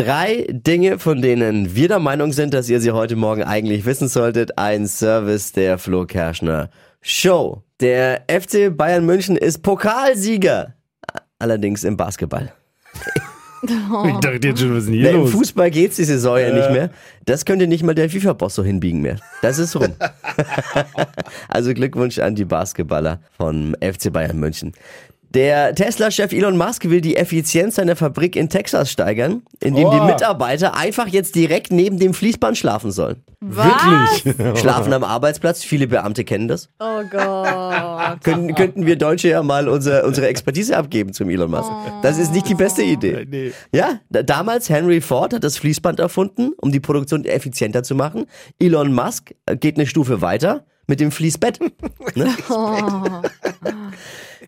Drei Dinge, von denen wir der Meinung sind, dass ihr sie heute Morgen eigentlich wissen solltet. Ein Service der Flo Kerschner Show. Der FC Bayern München ist Pokalsieger. Allerdings im Basketball. Ich dachte jetzt schon, was ist denn hier Na, Im los? Fußball geht's die Saison ja nicht mehr. Das könnte nicht mal der FIFA-Boss so hinbiegen mehr. Das ist rum. also Glückwunsch an die Basketballer vom FC Bayern München. Der Tesla-Chef Elon Musk will die Effizienz seiner Fabrik in Texas steigern, indem die Oh. Mitarbeiter einfach jetzt direkt neben dem Fließband schlafen sollen. Wirklich? Schlafen am Arbeitsplatz, viele Beamte kennen das. Oh Gott. Könnten, könnten wir Deutsche ja mal unser, unsere Expertise abgeben zum Elon Musk. Das ist nicht die beste Idee. Nee. Ja, da- damals Henry Ford hat das Fließband erfunden, um die Produktion effizienter zu machen. Elon Musk äh, geht eine Stufe weiter mit dem Fließbett. Ne?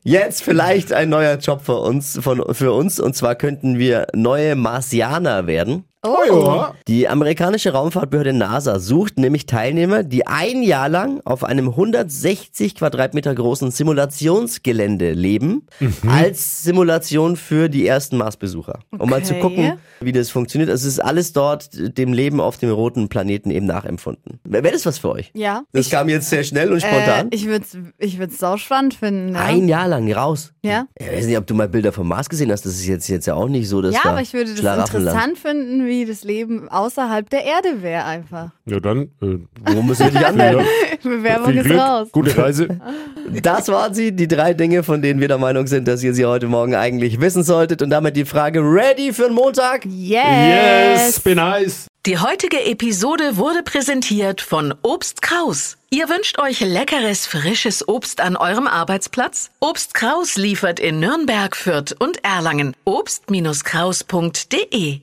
Jetzt vielleicht ein neuer Job für uns, von, für uns. Und zwar könnten wir neue Marsianer werden. Oh ja. Die amerikanische Raumfahrtbehörde NASA sucht nämlich Teilnehmer, die ein Jahr lang auf einem 160 Quadratmeter großen Simulationsgelände leben, als Simulation für die ersten Marsbesucher. Um mal zu gucken, wie das funktioniert. Es ist alles dort dem Leben auf dem roten Planeten eben nachempfunden. Wäre das was für euch? Ja. Das kam jetzt sehr schnell und Äh, spontan. ich würde es ich würd's sau spannend finden. Ja, ein Jahr lang raus. ja. Ich weiß nicht, ob du mal Bilder vom Mars gesehen hast. Das ist jetzt, jetzt ja auch nicht so, dass ja da aber ich würde das interessant finden, wie das Leben außerhalb der Erde wäre einfach. Ja, dann. Äh, Wo müssen wir dich anmelden? Bewerbung viel ist Glück, raus. gute Reise. Das waren sie, die drei Dinge, von denen wir der Meinung sind, dass ihr sie heute Morgen eigentlich wissen solltet. Und damit die Frage ready für den Montag? Yes. Yes, bin heiß. Die heutige Episode wurde präsentiert von Obst Kraus. Ihr wünscht euch leckeres, frisches Obst an eurem Arbeitsplatz? Obst Kraus liefert in Nürnberg, Fürth und Erlangen. Obst-Kraus.de